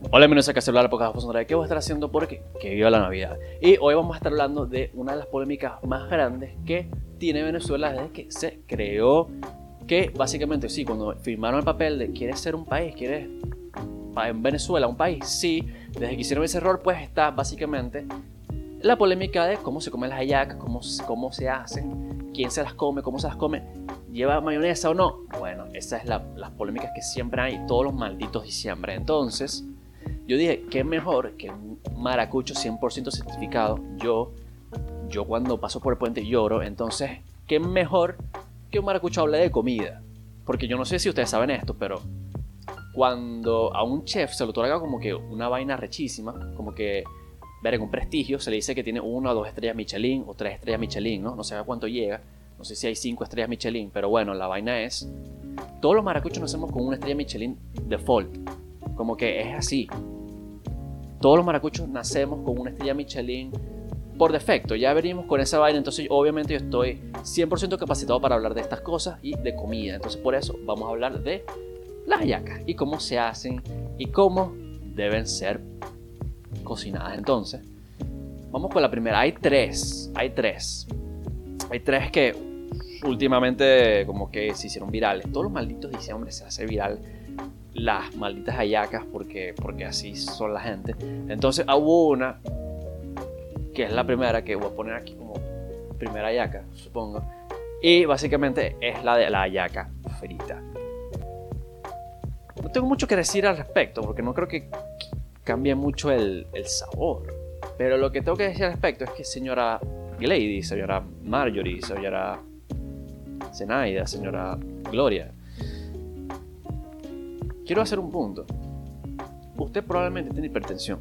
Hola, bienvenidos a Casa Hablar, porque de qué voy a estar haciendo porque que viva la Navidad. Y hoy vamos a estar hablando de una de las polémicas más grandes que tiene Venezuela desde que se creó. Que básicamente, sí, cuando firmaron el papel de quieres ser un país, quieres en Venezuela un país, sí, desde que hicieron ese error, pues está básicamente la polémica de cómo se comen las hallacas, cómo, cómo se hacen, quién se las come, cómo se las come, lleva mayonesa o no. Bueno, esas es las polémicas que siempre hay todos los malditos diciembre. Entonces, yo dije, ¿qué mejor que un maracucho 100% certificado? Yo, yo cuando paso por el puente lloro, entonces, ¿qué mejor que un maracucho hable de comida? Porque yo no sé si ustedes saben esto, pero cuando a un chef se lo otorga como que una vaina rechísima, como que ver un prestigio, se le dice que tiene una o dos estrellas Michelin o tres estrellas Michelin, ¿no? No sé a cuánto llega, no sé si hay cinco estrellas Michelin, pero bueno, la vaina es, todos los maracuchos nacemos con una estrella Michelin default, como que es así. Todos los maracuchos nacemos con una estrella Michelin por defecto. Ya venimos con esa vaina, entonces obviamente yo estoy 100% capacitado para hablar de estas cosas y de comida. Entonces por eso vamos a hablar de las hallacas y cómo se hacen y cómo deben ser cocinadas. Entonces, vamos con la primera. Hay tres, hay tres. Hay tres que últimamente como que se hicieron virales. Todos los malditos diciembre se hace viral las malditas hallacas porque, porque así son la gente. Entonces hubo una que es la primera que voy a poner aquí como primera hallaca, supongo. Y básicamente es la de la hallaca frita. No tengo mucho que decir al respecto porque no creo que cambie mucho el, el sabor. Pero lo que tengo que decir al respecto es que señora Glady, señora Marjorie, señora Zenaida, señora Gloria, quiero hacer un punto. Usted probablemente tiene hipertensión.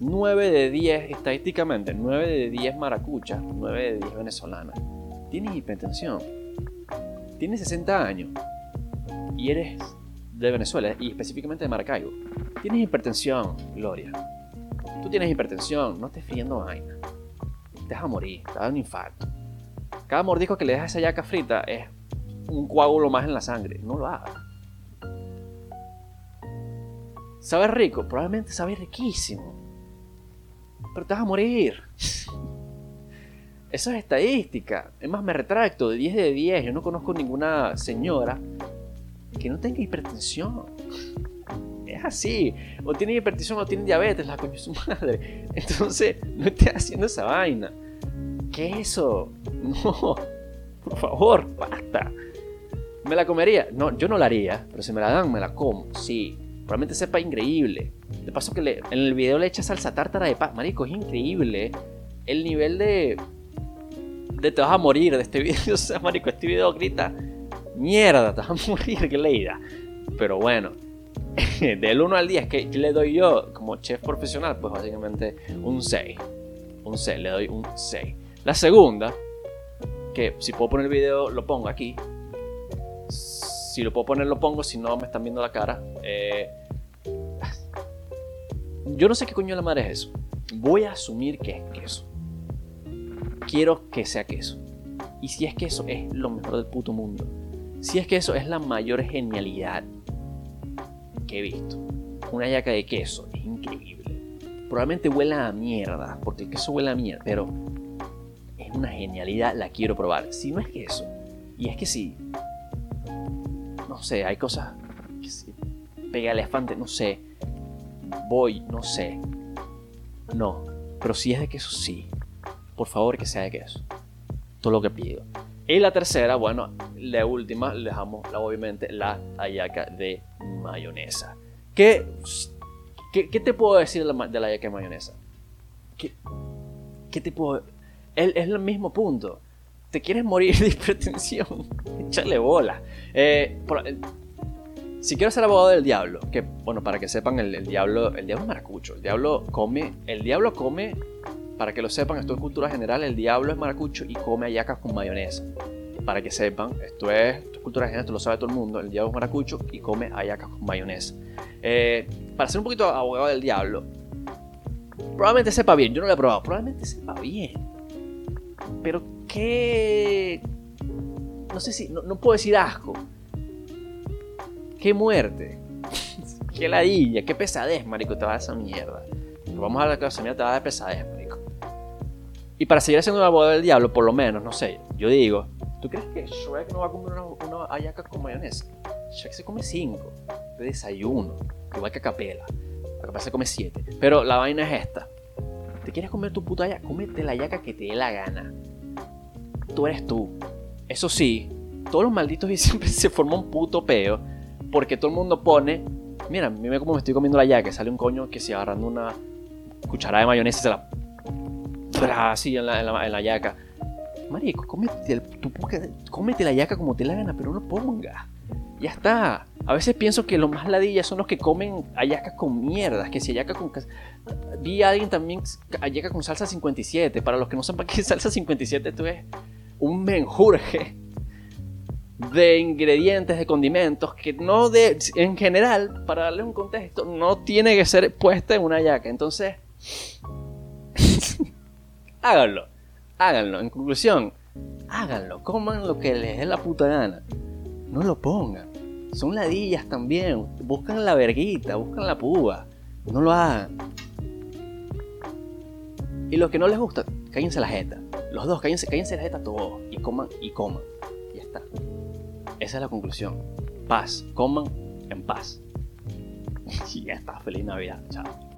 9 de 10, estadísticamente, 9 de 10 maracuchas, 9 de 10 venezolanas, tienes hipertensión. Tienes 60 años y eres de Venezuela y específicamente de Maracaibo. Tienes hipertensión, Gloria. Tú tienes hipertensión, no estés friendo vaina. Te vas a morir, te da un infarto. Cada mordisco que le dejas a esa yaca frita es un coágulo más en la sangre. No lo hagas. ¿Sabe rico? Probablemente sabe riquísimo. Pero te vas a morir. Eso es estadística. Es más, me retracto de 10 de 10. Yo no conozco ninguna señora que no tenga hipertensión. Es así. O tiene hipertensión o tiene diabetes, la coño su madre. Entonces, no estés haciendo esa vaina. ¿Qué es eso? No. Por favor, basta. ¿Me la comería? No, yo no la haría, pero si me la dan, me la como. Sí. Probablemente sepa increíble. De paso que le, en el video le echa salsa tártara de paz. Marico, es increíble el nivel de... De te vas a morir de este video. O sea, marico, este video grita mierda, te vas a morir, qué leída. Pero bueno, del 1 al 10, ¿qué le doy yo como chef profesional? Pues básicamente un 6. Un 6, le doy un 6. La segunda, que si puedo poner el video, lo pongo aquí. Si lo puedo poner, lo pongo. Si no, me están viendo la cara. Eh, yo no sé qué coño de la madre es eso. Voy a asumir que es queso. Quiero que sea queso. Y si es queso, es lo mejor del puto mundo. Si es que eso es la mayor genialidad que he visto. Una yaca de queso es increíble. Probablemente huela a mierda, porque el queso huele a mierda, pero es una genialidad, la quiero probar. Si no es queso, y es que sí, no sé, hay cosas sí, pega elefante, no sé, voy, no sé, no, pero si es de queso, sí. Por favor, que sea de queso. Todo lo que pido. Y la tercera, bueno, la última, le dejamos obviamente la hallaca de mayonesa. ¿Qué, qué, te puedo decir de la, de hallaca de mayonesa? ¿Qué, qué te puedo...? Es el mismo punto. ¿Te quieres morir de hipertensión? Échale bola. Eh, eh, si quiero ser abogado del diablo, que bueno, para que sepan, el, diablo, el diablo es maracucho. El diablo come, el diablo come para que lo sepan, esto es cultura general, el diablo es maracucho y come hallacas con mayonesa. Para que sepan, esto es, cultura general, esto lo sabe todo el mundo, el diablo es maracucho y come hallacas con mayonesa. Eh, para ser un poquito abogado del diablo, probablemente sepa bien, yo no lo he probado, probablemente sepa bien. Pero qué... No sé si, no, puedo decir asco. Qué muerte. qué ladilla, qué pesadez, marico, te va a dar esa mierda. Vamos a la clase mía, te va a dar pesadez, marico. Y para seguir haciendo la boda del diablo, por lo menos, no sé, yo digo, ¿tú crees que Shrek no va a comer una, una con mayonesa? Shrek se come cinco de desayuno, igual que Capela. Capela se come siete. Pero la vaina es esta. ¿Te quieres comer tu puta hallaca? Cómete la hallaca que te dé la gana. Tú eres tú. Eso sí, todos los malditos y siempre se forma un puto peo porque todo el mundo pone, mira, mira cómo me estoy comiendo la yaca, sale un coño que se agarrando una cucharada de mayonesa y se la así en la, en la, en la yaca. Marico, cómete, tu, cómete la yaca como te la gana, pero no ponga. Ya está. A veces pienso que los más ladillas son los que comen ayacas con mierdas. Que si ayaca con. Vi a alguien también ayaca con salsa 57. Para los que no sepan qué salsa 57, esto es un menjurje de ingredientes, de condimentos, que no de, en general, para darle un contexto, no tiene que ser puesta en una yaca. Entonces, háganlo, háganlo. En conclusión, háganlo, coman lo que les dé la puta gana. No lo pongan. Son ladillas también. Buscan la verguita, buscan la púa. No lo hagan. Y los que no les gusta, cállense la jeta. Los dos, cállense, cállense la jeta todos. Y coman, y coman. Ya está. Esa es la conclusión. Paz. Coman en paz. y ya está. Feliz Navidad. Chao.